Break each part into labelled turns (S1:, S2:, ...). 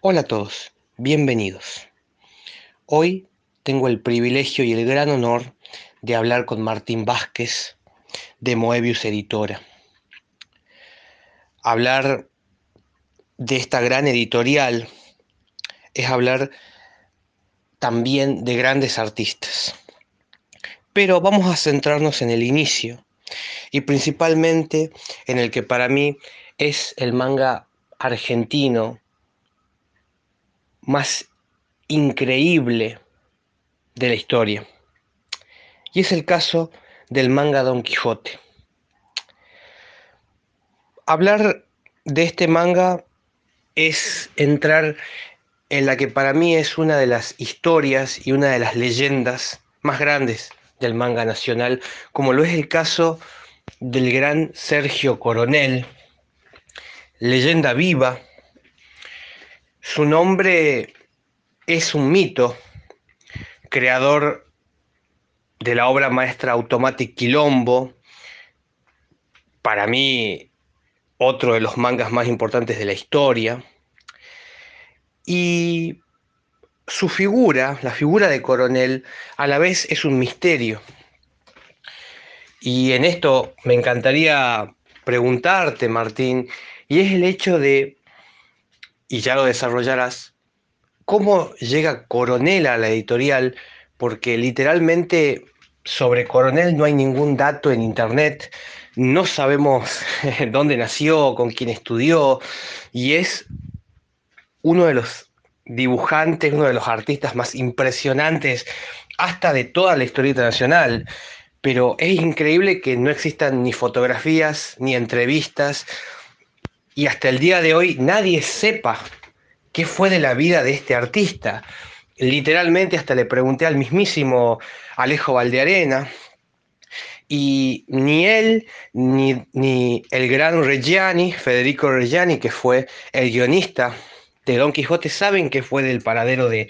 S1: Hola a todos, bienvenidos. Hoy tengo el privilegio y el gran honor de hablar con Martín Vázquez de Moebius Editora. Hablar de esta gran editorial es hablar también de grandes artistas. Pero vamos a centrarnos en el inicio y principalmente en el que para mí es el manga argentino más increíble de la historia. Y es el caso del manga Don Quijote. Hablar de este manga es entrar en la que para mí es una de las historias y una de las leyendas más grandes del manga nacional, como lo es el caso del gran Sergio Coronel, leyenda viva. Su nombre es un mito, creador de la obra maestra Automatic Quilombo, para mí otro de los mangas más importantes de la historia. Y su figura, la figura de Coronel, a la vez es un misterio. Y en esto me encantaría preguntarte, Martín, y es el hecho de, y ya lo desarrollarás, cómo llega Coronel a la editorial, porque literalmente sobre Coronel no hay ningún dato en internet, no sabemos dónde nació, con quién estudió, y es uno de los dibujantes, uno de los artistas más impresionantes hasta de toda la historia internacional. Pero es increíble que no existan ni fotografías, ni entrevistas, y hasta el día de hoy nadie sepa qué fue de la vida de este artista. Literalmente hasta le pregunté al mismísimo Alejo Valdearena, y ni él, ni, ni, el gran Reggiani, Federico Reggiani, que fue el guionista de Don Quijote, saben que fue del paradero de,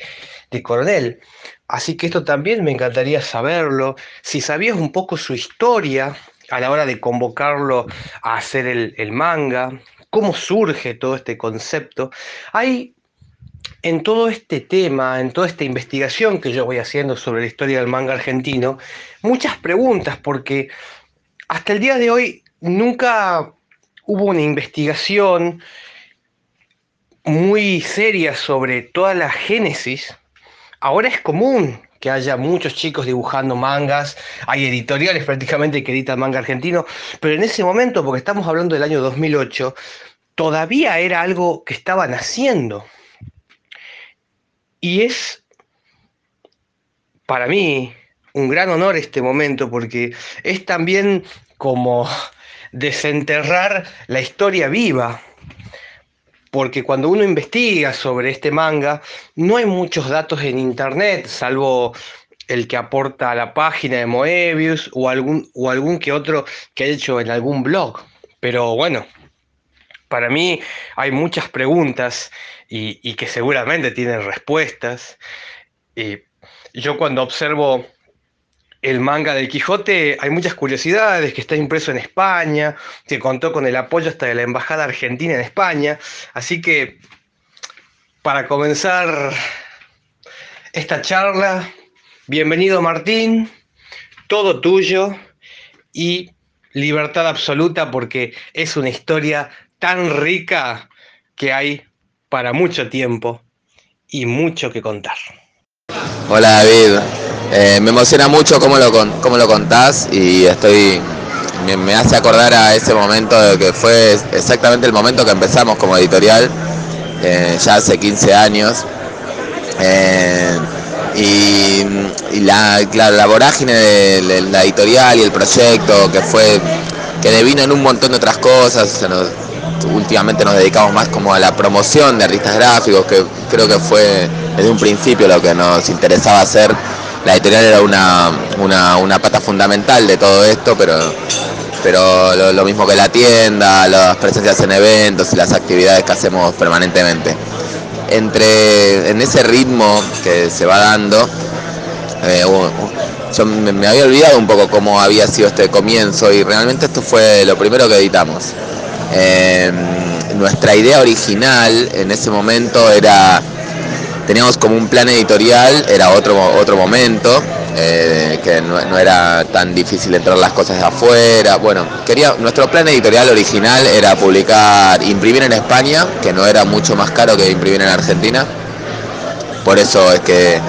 S1: de Coronel. Así que esto también me encantaría saberlo. Si sabías un poco su historia a la hora de convocarlo a hacer el, el manga, cómo surge todo este concepto. Hay en todo este tema, en toda esta investigación que yo voy haciendo sobre la historia del manga argentino, muchas preguntas, porque hasta el día de hoy nunca hubo una investigación muy seria sobre toda la génesis. Ahora es común que haya muchos chicos dibujando mangas, hay editoriales prácticamente que editan manga argentino, pero en ese momento, porque estamos hablando del año 2008, todavía era algo que estaba naciendo. Y es para mí un gran honor este momento porque es también como desenterrar la historia viva. Porque cuando uno investiga sobre este manga, no hay muchos datos en internet, salvo el que aporta a la página de Moebius o algún, o algún que otro que ha hecho en algún blog. Pero bueno, para mí hay muchas preguntas y, que seguramente tienen respuestas. Y yo cuando observo el manga del Quijote hay muchas curiosidades, que está impreso en España, que contó con el apoyo hasta de la Embajada Argentina en España. Así que, para comenzar esta charla, bienvenido Martín, todo tuyo y libertad absoluta porque es una historia tan rica que hay para mucho tiempo y mucho que contar.
S2: Hola David, eh, me emociona mucho cómo lo, cómo lo contás y estoy me, hace acordar a ese momento de que fue exactamente el momento que empezamos como editorial, eh, ya hace 15 años. Eh, y, la, la vorágine de, la editorial y el proyecto que fue que devino en un montón de otras cosas, últimamente nos dedicamos más como a la promoción de artistas gráficos, que creo que fue desde un principio lo que nos interesaba hacer. La editorial era una, pata fundamental de todo esto, pero, pero lo, mismo que la tienda, las presencias en eventos y las actividades que hacemos permanentemente. Entre, en ese ritmo que se va dando, eh, yo me, había olvidado un poco cómo había sido este comienzo y realmente esto fue lo primero que editamos. Eh, nuestra idea original en ese momento era, teníamos como un plan editorial, era otro, otro momento, eh, que no, era tan difícil entrar las cosas de afuera. Bueno, quería, nuestro plan editorial original era publicar, imprimir en España, que no era mucho más caro que imprimir en Argentina. Por eso es que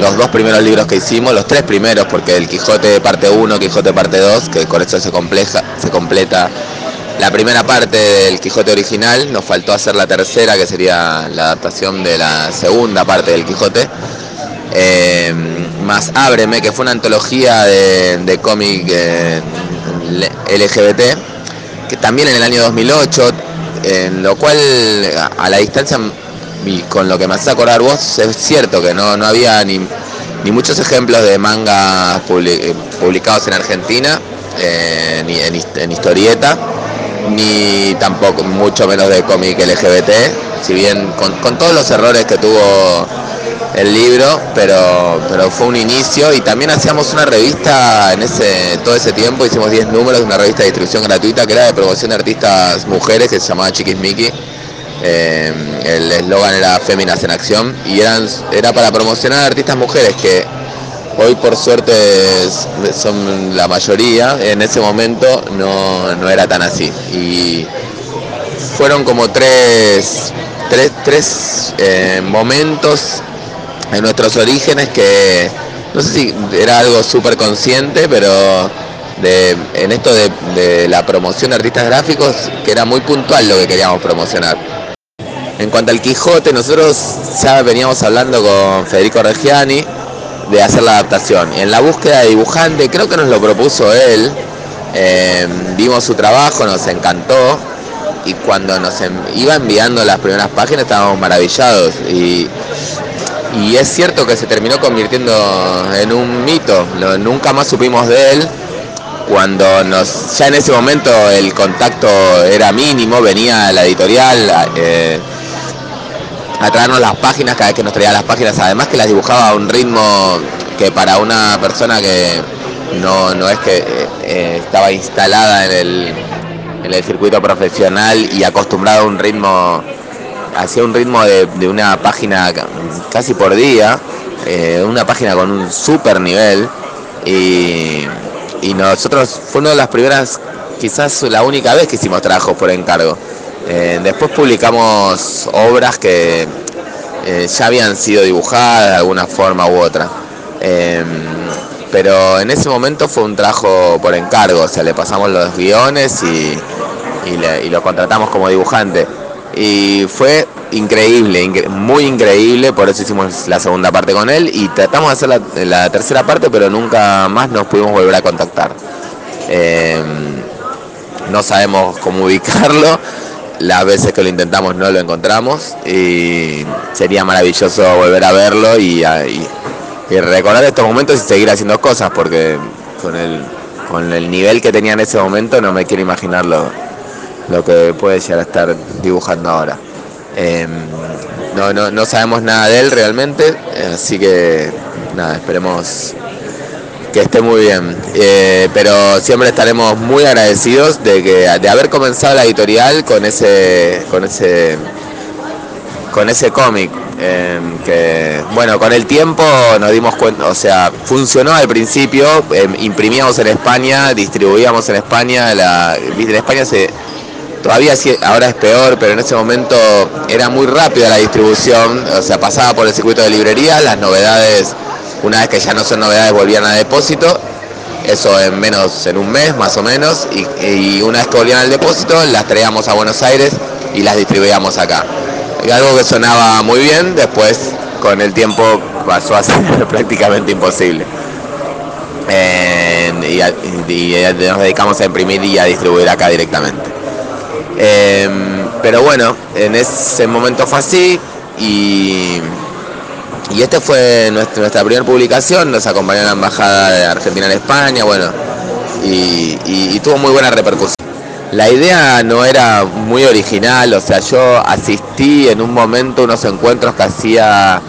S2: los dos primeros libros que hicimos, los tres primeros, porque el Quijote parte 1, Quijote parte 2, que con eso se, compleja, se completa la primera parte del Quijote original, nos faltó hacer la tercera, que sería la adaptación de la segunda parte del Quijote. Eh, más Ábreme, que fue una antología de, cómic eh, LGBT, que también en el año 2008, en lo cual a la distancia y con lo que me haces acordar vos, es cierto que no, no había ni, muchos ejemplos de mangas eh, publicados en Argentina, ni en historieta ni tampoco mucho menos de cómic LGBT, si bien con, todos los errores que tuvo el libro, pero, pero fue un inicio y también hacíamos una revista en ese todo ese tiempo, hicimos 10 números de una revista de distribución gratuita que era de promoción de artistas mujeres que se llamaba Chiquis Mickey. Eh, el eslogan era Féminas en Acción y eran, era para promocionar artistas mujeres que Hoy por suerte son la mayoría, en ese momento no, era tan así. Y fueron como tres, tres, eh, momentos en nuestros orígenes que no sé si era algo súper consciente, pero en esto de, de, la promoción de artistas gráficos, que era muy puntual lo que queríamos promocionar. En cuanto al Quijote, nosotros ya veníamos hablando con Federico Reggiani, de hacer la adaptación. En la búsqueda de dibujante, creo que nos lo propuso él, eh, vimos su trabajo, nos encantó y cuando nos iba enviando las primeras páginas estábamos maravillados y, y es cierto que se terminó convirtiendo en un mito, nunca más supimos de él. Cuando nos, ya en ese momento el contacto era mínimo, venía la editorial, eh, a traernos las páginas cada vez que nos traía las páginas, además que las dibujaba a un ritmo que para una persona que no, es que eh, estaba instalada en el, en el circuito profesional y acostumbrada a un ritmo, hacía un ritmo de, una página casi por día, eh, una página con un super nivel y, y nosotros fue una de las primeras, quizás la única vez que hicimos trabajos por encargo. Eh, después publicamos obras que eh, ya habían sido dibujadas de alguna forma u otra. Em, pero en ese momento fue un trabajo por encargo, o sea, le pasamos los guiones y, lo contratamos como dibujante. Y fue increíble, muy increíble, por eso hicimos la segunda parte con él y tratamos de hacer la, tercera parte, pero nunca más nos pudimos volver a contactar. No sabemos cómo ubicarlo, las veces que lo intentamos no lo encontramos y sería maravilloso volver a verlo y, recordar estos momentos y seguir haciendo cosas porque con el, con el nivel que tenía en ese momento no me quiero imaginar lo, que puede llegar a estar dibujando ahora. Em, no, no, no sabemos nada de él realmente, así que nada, esperemos que esté muy bien. Eh, pero siempre estaremos muy agradecidos de que de haber comenzado la editorial con ese con ese con ese cómic em, que bueno con el tiempo nos dimos cuenta o sea funcionó al principio em, imprimíamos en España distribuíamos en España la en España se todavía ahora es peor pero en ese momento era muy rápida la distribución o sea pasaba por el circuito de librería las novedades una vez que ya no son novedades volvían a depósito, eso en menos, en un mes más o menos, y, una vez que volvían al depósito las traíamos a Buenos Aires y las distribuíamos acá. Y algo que sonaba muy bien, después con el tiempo pasó a ser prácticamente imposible. y, nos dedicamos a imprimir y a distribuir acá directamente. Em, pero bueno, en ese momento fue así y y esta fue nuestra, primera publicación, nos acompañó la Embajada de Argentina en España, bueno, y, tuvo muy buena repercusión. La idea no era muy original, o sea, yo asistí en un momento a unos encuentros que hacía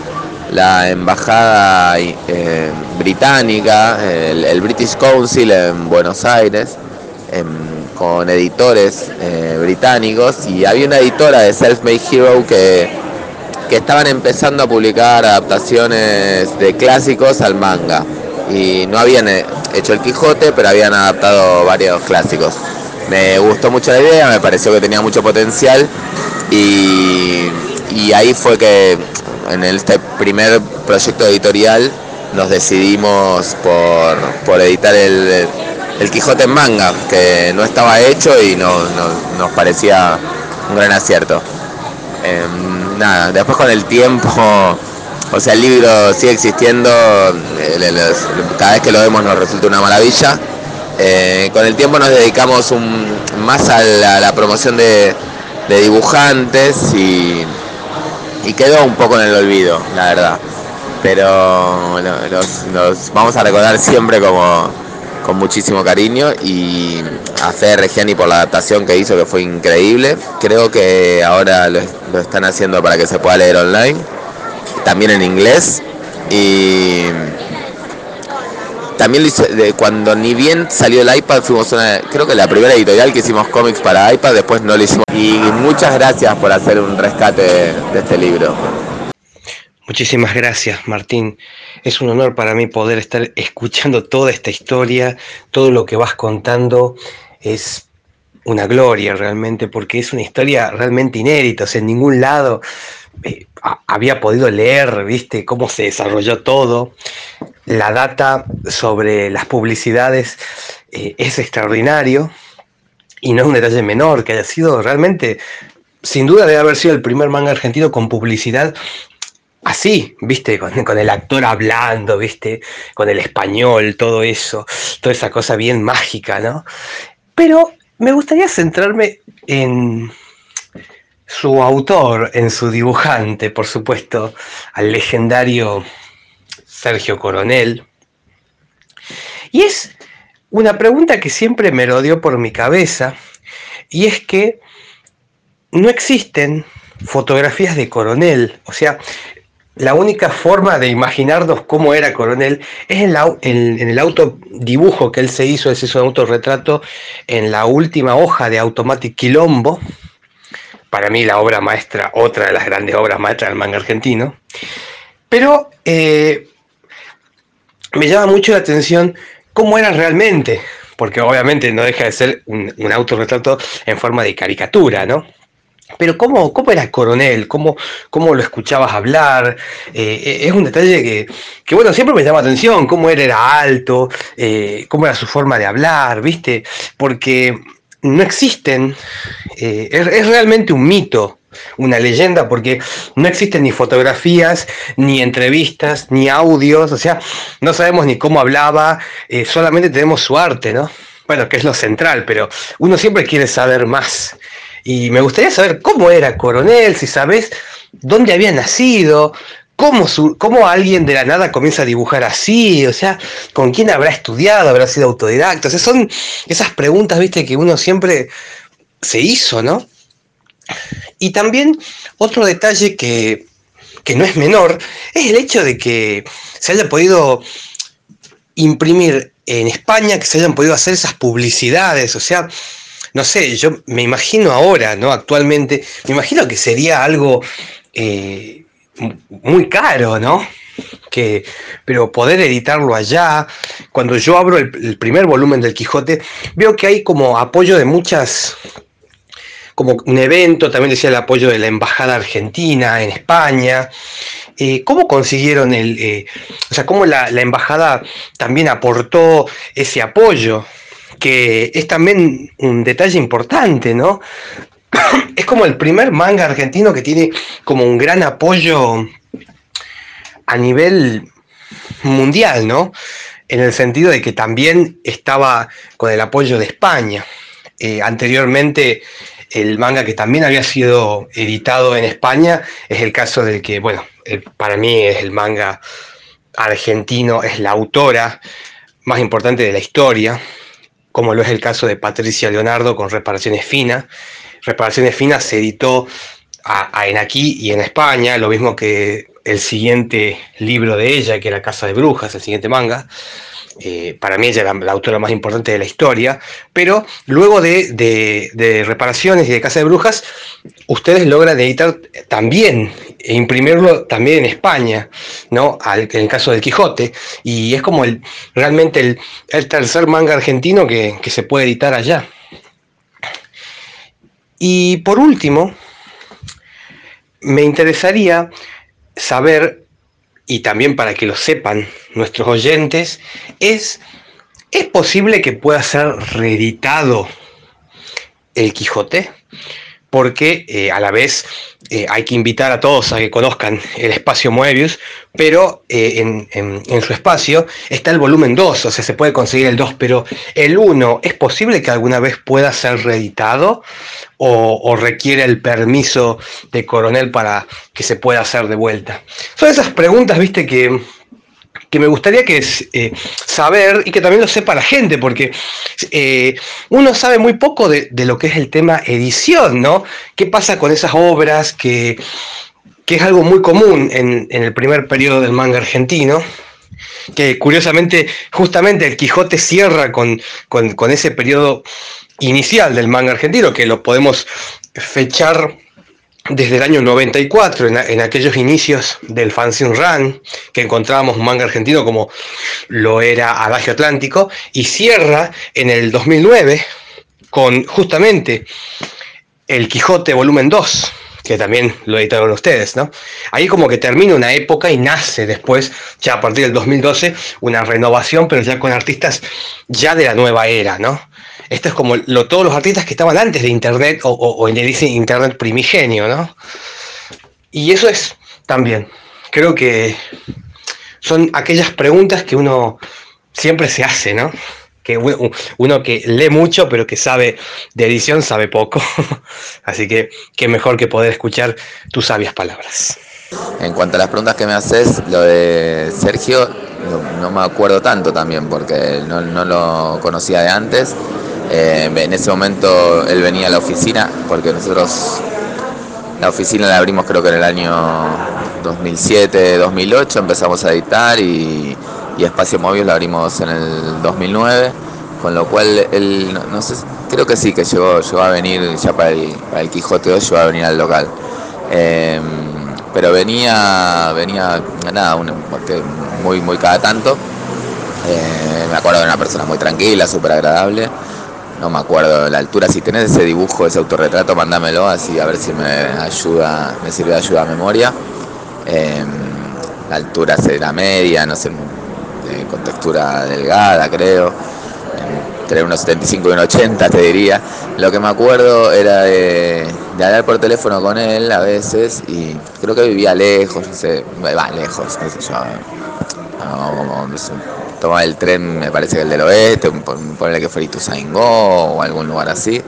S2: la embajada eh, británica, el, British Council en Buenos Aires, con editores eh, británicos y había una editora de Self Made Hero que, que estaban empezando a publicar adaptaciones de clásicos al manga y no habían eh, hecho el Quijote, pero habían adaptado varios clásicos. Me gustó mucho la idea, me pareció que tenía mucho potencial y, ahí fue que en este primer proyecto editorial nos decidimos por, por editar el, el, Quijote en manga, que no estaba hecho y no, nos parecía un gran acierto. Em, nada, después con el tiempo, o sea, el libro sigue existiendo, cada vez que lo vemos nos resulta una maravilla. Eh, con el tiempo nos dedicamos más a la, promoción de, dibujantes y, quedó un poco en el olvido, la verdad pero nos, vamos a recordar siempre como con muchísimo cariño y a Fede Regiani por la adaptación que hizo que fue increíble. Creo que ahora lo, están haciendo para que se pueda leer online, también en inglés y también de cuando ni bien salió el iPad fuimos una, creo que la primera editorial que hicimos cómics para iPad, después no lo hicimos. Y muchas gracias por hacer un rescate de este libro.
S1: Muchísimas gracias, Martín. Es un honor para mí poder estar escuchando toda esta historia, todo lo que vas contando. Es una gloria realmente, porque es una historia realmente inédita. O sea, en ningún lado eh, había podido leer, viste, cómo se desarrolló todo. La data sobre las publicidades eh, es extraordinario y no es un detalle menor que haya sido realmente sin duda debe haber sido el primer manga argentino con publicidad así, viste, con, el actor hablando, viste, con el español, todo eso, toda esa cosa bien mágica, ¿no? Pero me gustaría centrarme en su autor, en su dibujante, por supuesto, al legendario Sergio Coronel. Y es una pregunta que siempre me rodeó por mi cabeza, y es que no existen fotografías de Coronel, o sea, la única forma de imaginarnos cómo era Coronel es en, en, el autodibujo que él se hizo, ese es un autorretrato en la última hoja de Automatic Quilombo, para mí la obra maestra, otra de las grandes obras maestras del manga argentino, pero eh, me llama mucho la atención cómo era realmente, porque obviamente no deja de ser un, un autorretrato en forma de caricatura, ¿no? Pero ¿cómo, cómo era Coronel? ¿Cómo, cómo lo escuchabas hablar? Eh, eh, es un detalle que, bueno, siempre me llama atención, cómo él era alto, eh, cómo era su forma de hablar, ¿viste? Porque no existen, es realmente un mito, una leyenda, porque no existen ni fotografías, ni entrevistas, ni audios, o sea, no sabemos ni cómo hablaba, solamente tenemos su arte, ¿no? Bueno, que es lo central, pero uno siempre quiere saber más. Y me gustaría saber cómo era Coronel, si sabes dónde había nacido, cómo, cómo alguien de la nada comienza a dibujar así, o sea, con quién habrá estudiado, habrá sido autodidacta. O sea, son esas preguntas, viste, que uno siempre se hizo, ¿no? Y también otro detalle que, que no es menor es el hecho de que se haya podido imprimir en España, que se hayan podido hacer esas publicidades, o sea, no sé, yo me imagino ahora, ¿no? Actualmente, me imagino que sería algo eh, muy caro, ¿no? Que, pero poder editarlo allá, cuando yo abro el, primer volumen del Quijote, veo que hay como apoyo de muchas, como un evento, también decía el apoyo de la Embajada Argentina en España. Eh, ¿Cómo consiguieron el, eh, o sea, cómo la, la embajada también aportó ese apoyo? Que es también un detalle importante, ¿no? Es como el primer manga argentino que tiene como un gran apoyo a nivel mundial, ¿no? En el sentido de que también estaba con el apoyo de España. Eh, anteriormente, el manga que también había sido editado en España es el caso del que, bueno, para mí es el manga argentino, es la autora más importante de la historia, como lo es el caso de Patricia Leonardo con Reparaciones Finas. Reparaciones Finas se editó en aquí y en España, lo mismo que el siguiente libro de ella, que era Casa de Brujas, el siguiente manga. eh, para mí ella era la autora más importante de la historia, pero luego de, reparaciones y de Casa de Brujas, ustedes logran editar también, e imprimirlo también en España, ¿no? en el caso del Quijote, y es como el, realmente el, tercer manga argentino que, que se puede editar allá. Y por último, me interesaría saber y también para que lo sepan nuestros oyentes, es, ¿es posible que pueda ser reeditado el Quijote? Porque eh, a la vez eh, hay que invitar a todos a que conozcan el espacio Moebius, pero eh, en, su espacio está el volumen 2, o sea, se puede conseguir el 2, pero el 1, ¿es posible que alguna vez pueda ser reeditado? o, requiere el permiso de coronel para que se pueda hacer de vuelta? Son esas preguntas, viste, que, me gustaría que eh, saber y que también lo sepa la gente, porque eh, uno sabe muy poco de, lo que es el tema edición, ¿no? ¿Qué pasa con esas obras que, es algo muy común en, el primer periodo del manga argentino? que curiosamente, justamente el Quijote cierra con, con ese periodo inicial del manga argentino, que lo podemos fechar desde el año 94, en, aquellos inicios del fanzine run, que encontrábamos un manga argentino como lo era Adagio Atlántico, y cierra en el 2009 con justamente El Quijote volumen 2, que también lo editaron ustedes, ¿no? Ahí como que termina una época y nace después, ya a partir del 2012, una renovación, pero ya con artistas ya de la nueva era, ¿no? Esto es como lo, todos los artistas que estaban antes de Internet o, en el Internet primigenio, ¿no? Y eso es también, creo que son aquellas preguntas que uno siempre se hace, ¿no? Que uno, que lee mucho, pero que sabe de edición, sabe poco. Así que qué mejor que poder escuchar tus sabias palabras.
S2: En cuanto a las preguntas que me haces, lo de Sergio, no, me acuerdo tanto también, porque no lo conocía de antes. Eh, en ese momento él venía a la oficina, porque nosotros la oficina la abrimos creo que en el año 2007, 2008, empezamos a editar y, Espacio Móvil la abrimos en el 2009, con lo cual él, no, sé, creo que sí, que llegó, llegó a venir ya para el, Quijote 2, llegó a venir al local. Em, pero venía, venía, nada, muy, muy cada tanto. Eh, me acuerdo de una persona muy tranquila, súper agradable no me acuerdo la altura. Si tenés ese dibujo, ese autorretrato, mándamelo así a ver si me ayuda, me sirve de ayuda a memoria. Em, la altura será media, no sé, con textura delgada, creo. Entre unos 75 y unos 80, te diría. Lo que me acuerdo era de, hablar por teléfono con él a veces y creo que vivía lejos, no sé, va, lejos, no sé yo. Tomar el tren, me parece que el del oeste, ponerle que fue Ituzaingó o algún lugar así.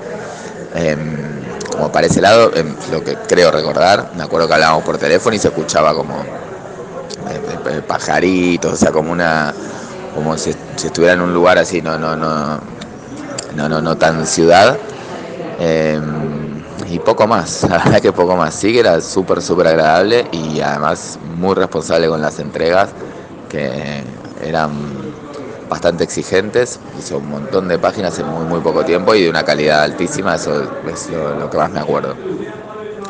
S2: Em, como para ese lado, em, lo que creo recordar, me acuerdo que hablábamos por teléfono y se escuchaba como eh, eh, pajaritos, o sea, como una como si, estuviera en un lugar así, no, no, no, no, no, no tan ciudad. Em, y poco más, la verdad que poco más. Sí que era súper, súper agradable y además muy responsable con las entregas, que eran bastante exigentes, hizo un montón de páginas en muy, muy poco tiempo y de una calidad altísima, eso es lo, que más me acuerdo.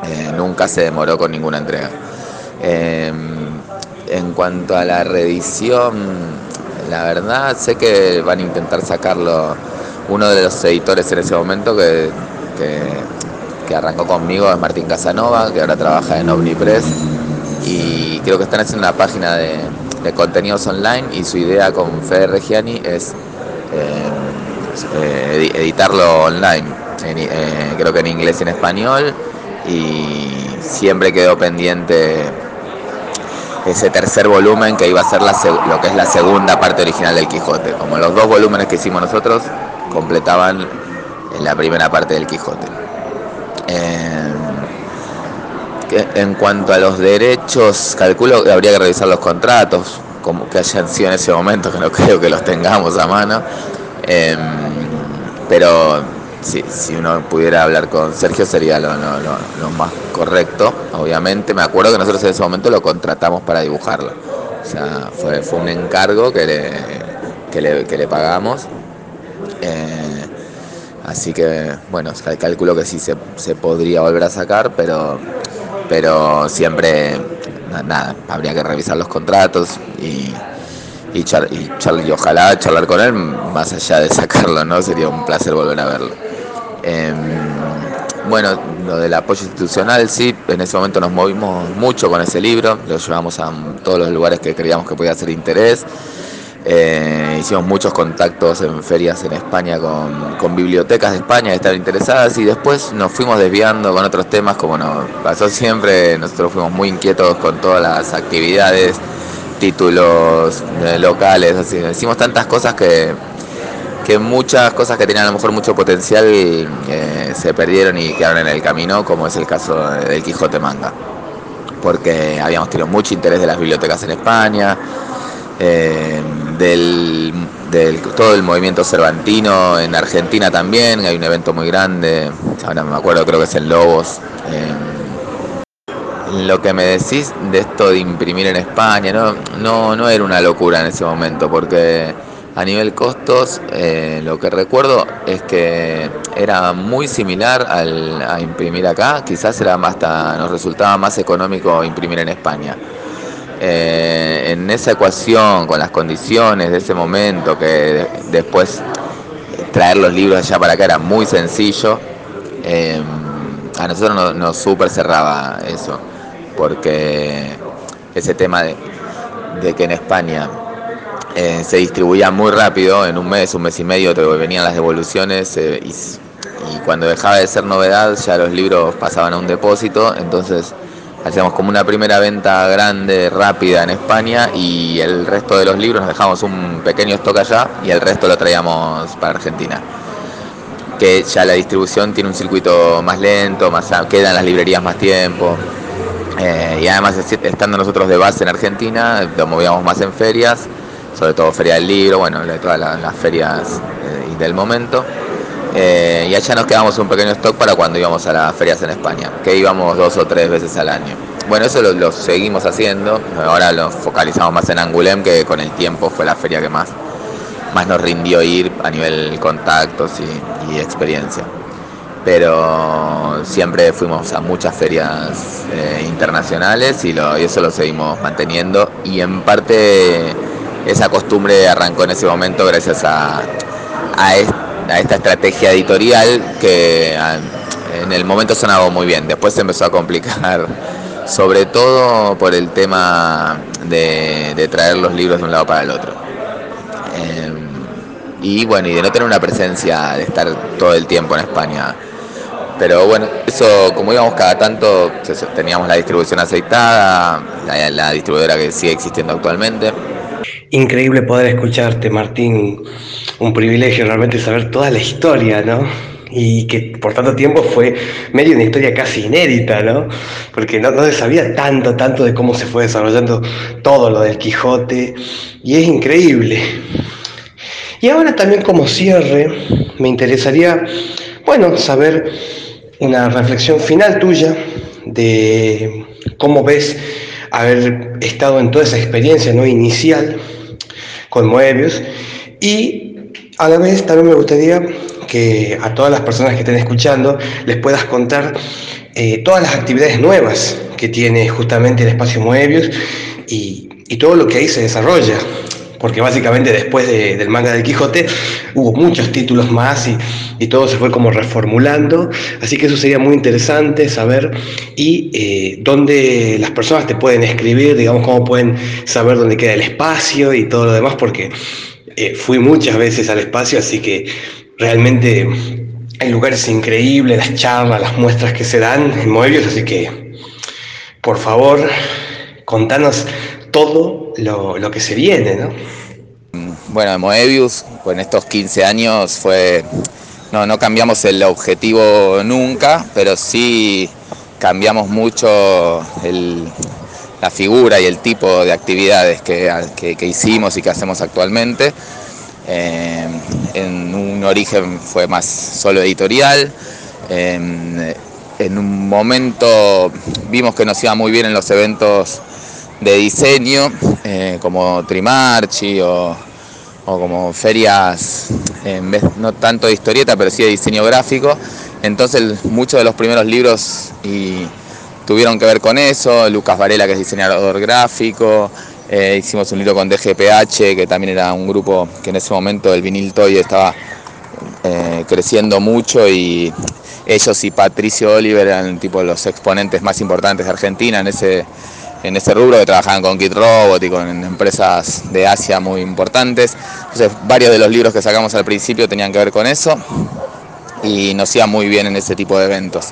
S2: Eh, nunca se demoró con ninguna entrega. Em, en cuanto a la reedición, la verdad sé que van a intentar sacarlo uno de los editores en ese momento que, que arrancó conmigo es Martín Casanova, que ahora trabaja en Omnipress y creo que están haciendo una página de, de contenidos online y su idea con Fede Reggiani es eh, eh, editarlo online, eh, creo que en inglés y en español, y siempre quedó pendiente ese tercer volumen que iba a ser lo que es la segunda parte original del Quijote, como los dos volúmenes que hicimos nosotros completaban la primera parte del Quijote. En cuanto a los derechos, calculo que habría que revisar los contratos, como que hayan sido en ese momento, que no creo que los tengamos a mano. Em, pero si, si uno pudiera hablar con Sergio sería lo, más correcto, obviamente. Me acuerdo que nosotros en ese momento lo contratamos para dibujarlo. O sea, fue, fue un encargo que que le, pagamos. Eh, así que, bueno, calculo que sí se, se, podría volver a sacar, pero, pero siempre, nada, habría que revisar los contratos y, y, y, ojalá charlar con él más allá de sacarlo, ¿no? Sería un placer volver a verlo. Em, bueno, lo del apoyo institucional, sí, en ese momento nos movimos mucho con ese libro, lo llevamos a todos los lugares que creíamos que podía ser interés. Eh, hicimos muchos contactos en ferias en España con, bibliotecas de España que estaban interesadas y después nos fuimos desviando con otros temas, como nos pasó siempre, nosotros fuimos muy inquietos con todas las actividades, títulos eh, locales, así, hicimos tantas cosas que que muchas cosas que tenían a lo mejor mucho potencial eh, se perdieron y quedaron en el camino, como es el caso del Quijote Manga. Porque habíamos tenido mucho interés de las bibliotecas en España, del, todo el movimiento cervantino en Argentina también, hay un evento muy grande, ahora me acuerdo, creo que es en Lobos. lo que me decís de esto de imprimir en España, no, no, no era una locura en ese momento, porque a nivel costos, eh, lo que recuerdo es que era muy similar al, a imprimir acá, quizás era más nos resultaba más económico imprimir en España. Eh, en esa ecuación, con las condiciones de ese momento, que después traer los libros allá para acá era muy sencillo, eh, a nosotros nos, nos super cerraba eso, porque ese tema de, que en España eh, se distribuía muy rápido, en un mes, un mes y medio te venían las devoluciones y, cuando dejaba de ser novedad ya los libros pasaban a un depósito, entonces hacíamos como una primera venta grande, rápida en España y el resto de los libros nos dejamos un pequeño stock allá y el resto lo traíamos para Argentina. Que ya la distribución tiene un circuito más lento, más quedan las librerías más tiempo. Eh, y además estando nosotros de base en Argentina, lo movíamos más en ferias sobre todo Feria del Libro, bueno, de todas las, ferias eh, del momento. Eh, y allá nos quedamos un pequeño stock para cuando íbamos a las ferias en España, que íbamos dos o tres veces al año. Bueno, eso lo, seguimos haciendo, ahora lo focalizamos más en Angulem, que con el tiempo fue la feria que más, más nos rindió ir a nivel contactos y, experiencia. Pero siempre fuimos a muchas ferias eh, internacionales y, y eso lo seguimos manteniendo y en parte esa costumbre arrancó en ese momento gracias a, a, esta estrategia editorial que en el momento sonaba muy bien, después se empezó a complicar, sobre todo por el tema de, traer los libros de un lado para el otro. Em, y bueno, y de no tener una presencia, de estar todo el tiempo en España. Pero bueno, eso como íbamos cada tanto, teníamos la distribución aceitada, la distribuidora que sigue existiendo actualmente.
S1: Increíble poder escucharte, Martín. Un privilegio realmente saber toda la historia, ¿no? Y que por tanto tiempo fue medio una historia casi inédita, ¿no? Porque no, se sabía tanto, tanto de cómo se fue desarrollando todo lo del Quijote. Y es increíble. Y ahora también como cierre, me interesaría, bueno, saber una reflexión final tuya de cómo ves haber estado en toda esa experiencia ¿no? inicial con Moebius. Y a la vez también me gustaría que a todas las personas que estén escuchando les puedas contar eh, todas las actividades nuevas que tiene justamente el espacio Moebius y, y todo lo que ahí se desarrolla porque básicamente después del manga del Quijote hubo muchos títulos más y, todo se fue como reformulando, así que eso sería muy interesante saber y eh, dónde las personas te pueden escribir, digamos, cómo pueden saber dónde queda el espacio y todo lo demás, porque eh, fui muchas veces al espacio, así que realmente hay lugares increíbles, las charlas, las muestras que se dan en Moebius, así que por favor, contanos todo lo, que se viene, ¿no?
S2: Bueno, Moebius, en estos 15 años fue. No, no cambiamos el objetivo nunca, pero sí cambiamos mucho la figura y el tipo de actividades que, hicimos y que hacemos actualmente. Eh, en un origen fue más solo editorial. en un momento vimos que nos iba muy bien en los eventos de diseño, eh, como Trimarchi o, o como ferias, en vez, no tanto de historieta, pero sí de diseño gráfico. Entonces muchos de los primeros libros tuvieron que ver con eso. Lucas Varela, que es diseñador gráfico. Eh, hicimos un libro con DGPH, que también era un grupo que en ese momento el vinil toy estaba eh, creciendo mucho y ellos y Patricio Oliver eran tipo los exponentes más importantes de Argentina en ese, en ese rubro, que trabajaban con Kit Robot y con empresas de Asia muy importantes. Entonces varios de los libros que sacamos al principio tenían que ver con eso y nos iba muy bien en ese tipo de eventos.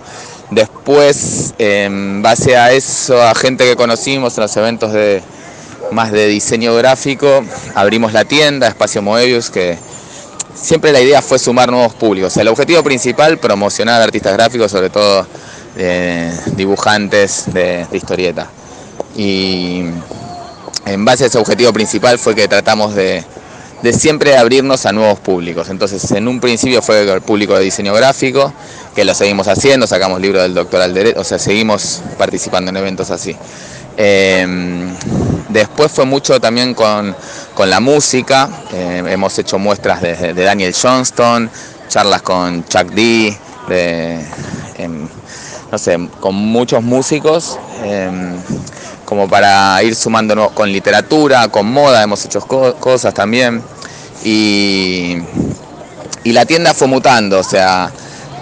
S2: Después, en base a eso, a gente que conocimos en los eventos de más de diseño gráfico, abrimos la tienda Espacio Moebius, que siempre la idea fue sumar nuevos públicos. el objetivo principal, promocionar artistas gráficos, sobre todo eh, dibujantes de, de historieta. Y en base a ese objetivo principal fue que tratamos de de siempre abrirnos a nuevos públicos. Entonces, en un principio fue el público de diseño gráfico, que lo seguimos haciendo, sacamos libros del doctor Derecho, o sea, seguimos participando en eventos así. Em, después fue mucho también con, la música, em, hemos hecho muestras de, Daniel Johnston, charlas con Chuck D, em, no sé, con muchos músicos como para ir sumándonos con literatura, con moda, hemos hecho cosas también. Y, la tienda fue mutando, o sea,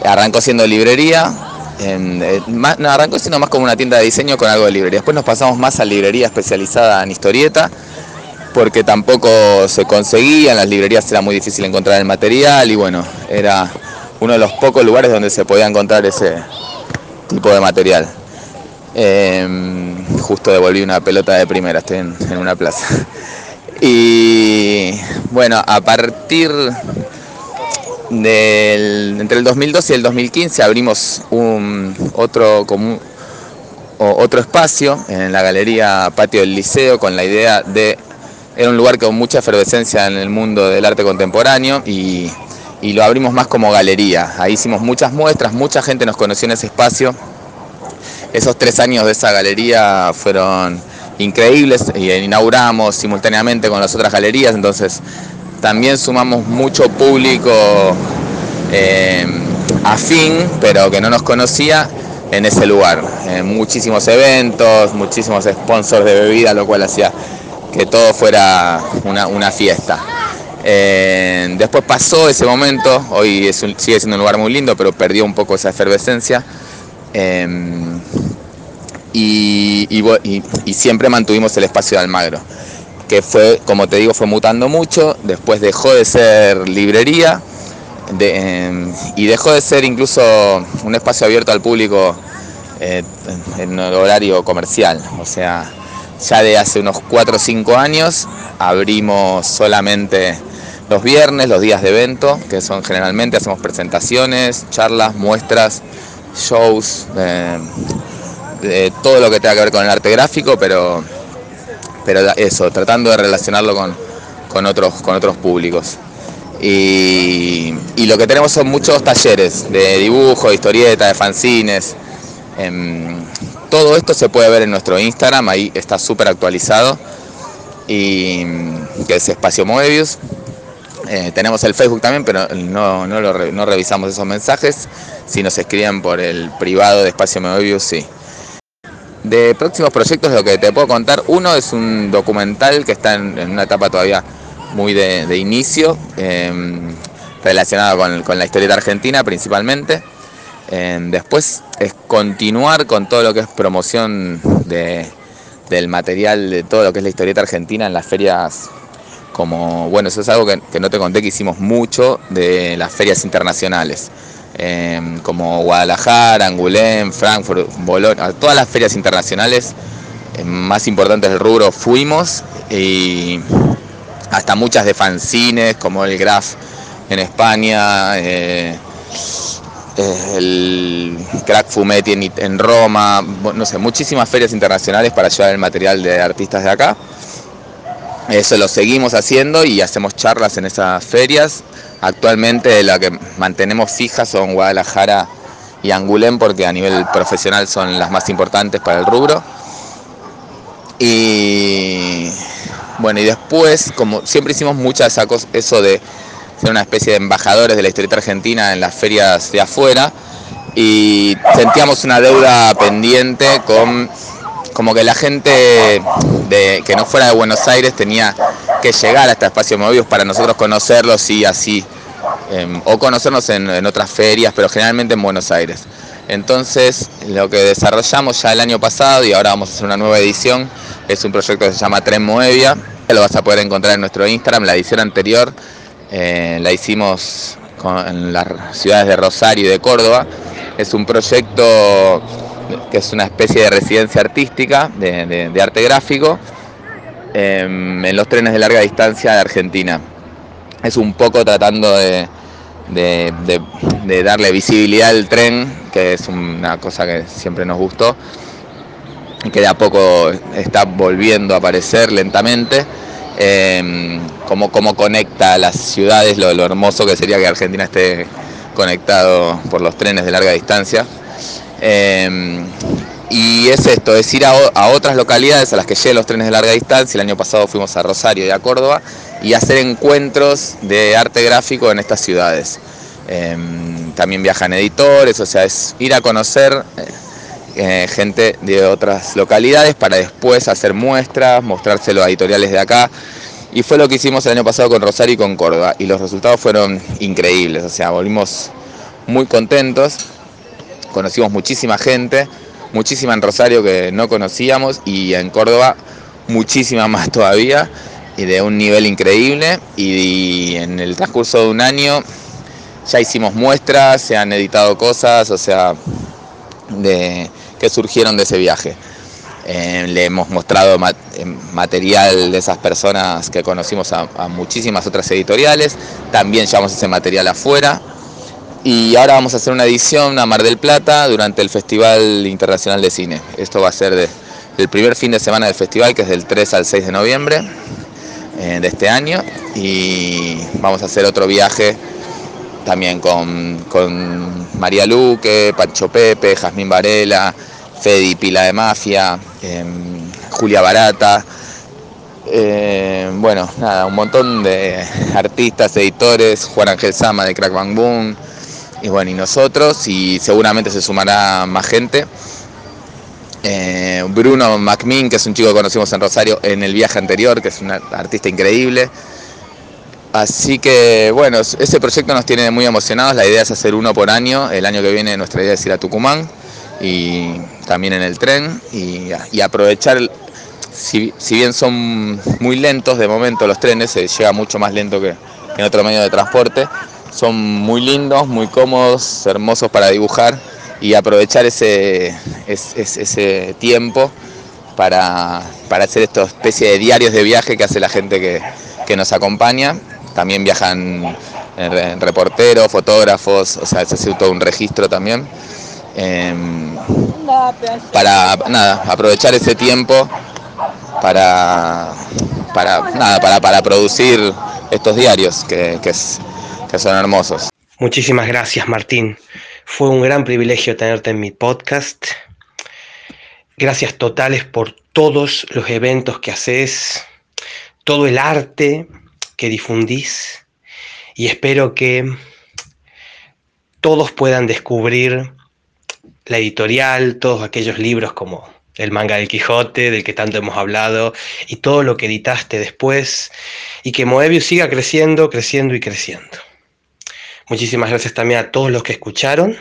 S2: arrancó siendo librería, eh, no, arrancó siendo más como una tienda de diseño con algo de librería. Después nos pasamos más a librería especializada en historieta, porque tampoco se conseguía, en las librerías era muy difícil encontrar el material y bueno, era uno de los pocos lugares donde se podía encontrar ese tipo de material. Em, justo devolví una pelota de primera, estoy en, una plaza. Y bueno, a partir del entre el 2012 y el 2015 abrimos un otro otro espacio en la galería Patio del Liceo con la idea de era un lugar con mucha efervescencia en el mundo del arte contemporáneo y, y lo abrimos más como galería. Ahí hicimos muchas muestras, mucha gente nos conoció en ese espacio esos tres años de esa galería fueron increíbles y inauguramos simultáneamente con las otras galerías, entonces también sumamos mucho público eh, afín, pero que no nos conocía en ese lugar. Eh, muchísimos eventos, muchísimos sponsors de bebida, lo cual hacía que todo fuera una, fiesta. Eh, después pasó ese momento, hoy sigue siendo un lugar muy lindo, pero perdió un poco esa efervescencia. Em, y, siempre mantuvimos el espacio de Almagro, que fue, como te digo, fue mutando mucho, después dejó de ser librería em, y dejó de ser incluso un espacio abierto al público eh, en horario comercial. O sea, ya de hace unos 4 o 5 años abrimos solamente los viernes, los días de evento, que son generalmente hacemos presentaciones, charlas, muestras shows, de todo lo que tenga que ver con el arte gráfico, pero, pero eso, tratando de relacionarlo con, otros, con otros públicos. Y, lo que tenemos son muchos talleres de dibujo, de historieta, de fanzines. Em, todo esto se puede ver en nuestro Instagram, ahí está súper actualizado, y, que es Espacio Moebius. Eh, tenemos el Facebook también, pero no, no, revisamos esos mensajes. Si nos escriben por el privado de Espacio Moebius, sí. De próximos proyectos, lo que te puedo contar, uno es un documental que está en, una etapa todavía muy de, inicio, em, relacionado con, la historia de argentina principalmente. Em, después es continuar con todo lo que es promoción del material, de todo lo que es la historieta argentina en las ferias como, bueno, eso es algo que, no te conté, que hicimos mucho de las ferias internacionales. Em, como Guadalajara, Angulén, Frankfurt, Bolonia, todas las ferias internacionales em, más importantes del rubro fuimos y hasta muchas de fanzines como el Graf en España, eh, eh, el Crack Fumetti en, en Roma, no sé, muchísimas ferias internacionales para llevar el material de artistas de acá. Eso lo seguimos haciendo y hacemos charlas en esas ferias. Actualmente la que mantenemos fijas son Guadalajara y Angulén porque a nivel profesional son las más importantes para el rubro. Y, Bueno, y después, como siempre hicimos muchas eso de ser una especie de embajadores de la historieta argentina en las ferias de afuera, y sentíamos una deuda pendiente con como que la gente de, que no fuera de Buenos Aires tenía que llegar a este espacio Mobius para nosotros conocerlos y así, em, o conocernos en, en, otras ferias, pero generalmente en Buenos Aires. Entonces, lo que desarrollamos ya el año pasado y ahora vamos a hacer una nueva edición, es un proyecto que se llama Tren Moevia, lo vas a poder encontrar en nuestro Instagram, la edición anterior eh, la hicimos en las ciudades de Rosario y de Córdoba, es un proyecto que es una especie de residencia artística, de, arte gráfico, em, en los trenes de larga distancia de Argentina. Es un poco tratando de, darle visibilidad al tren, que es una cosa que siempre nos gustó, y que de a poco está volviendo a aparecer lentamente. Em, cómo, conecta las ciudades, lo, hermoso que sería que Argentina esté conectado por los trenes de larga distancia. Em, y es esto, es ir a, otras localidades a las que lleguen los trenes de larga distancia. El año pasado fuimos a Rosario y a Córdoba y hacer encuentros de arte gráfico en estas ciudades. Em, también viajan editores, o sea, es ir a conocer eh, eh, gente de otras localidades para después hacer muestras, mostrárselo a editoriales de acá. Y fue lo que hicimos el año pasado con Rosario y con Córdoba. Y los resultados fueron increíbles, o sea, volvimos muy contentos, conocimos muchísima gente, muchísima en Rosario que no conocíamos y en Córdoba muchísima más todavía y de un nivel increíble. Y, en el transcurso de un año ya hicimos muestras, se han editado cosas, o sea, de, que surgieron de ese viaje. Eh, le hemos mostrado eh, material de esas personas que conocimos a, muchísimas otras editoriales, también llevamos ese material afuera y ahora vamos a hacer una edición a Mar del Plata durante el Festival Internacional de Cine. Esto va a ser de, el primer fin de semana del festival, que es del 3 al 6 de noviembre eh, de este año y vamos a hacer otro viaje también con, con María Luque, Pancho Pepe, Jazmín Varela, Fedi Pila de Mafia, em, Julia Barata, em, bueno, nada, un montón de artistas, editores, Juan Ángel Sama de Crack Bang Boom, y bueno, y nosotros, y seguramente se sumará más gente. Eh, Bruno McMinn, que es un chico que conocimos en Rosario en el viaje anterior, que es un artista increíble. Así que bueno, ese proyecto nos tiene muy emocionados, la idea es hacer uno por año, el año que viene nuestra idea es ir a Tucumán y también en el tren y, aprovechar, si, bien son muy lentos de momento los trenes, se llega mucho más lento que, en otro medio de transporte, son muy lindos, muy cómodos, hermosos para dibujar y aprovechar ese, ese, tiempo para, hacer esta especie de diarios de viaje que hace la gente que, nos acompaña. También viajan reporteros, fotógrafos, o sea, se hace todo un registro también. Em, para nada, aprovechar ese tiempo para, para, nada, para, para producir estos diarios que, que, que son hermosos.
S1: Muchísimas gracias Martín. Fue un gran privilegio tenerte en mi podcast. Gracias totales por todos los eventos que haces, todo el arte que difundís y espero que todos puedan descubrir la editorial, todos aquellos libros como el manga del Quijote, del que tanto hemos hablado, y todo lo que editaste después, y que Moebius siga creciendo, creciendo y creciendo. Muchísimas gracias también a todos los que escucharon.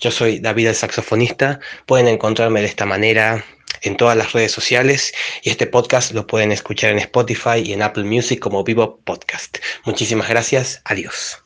S1: Yo soy David el saxofonista. Pueden encontrarme de esta manera en todas las redes sociales y este podcast lo pueden escuchar en Spotify y en Apple Music como Vivo Podcast. Muchísimas gracias. Adiós.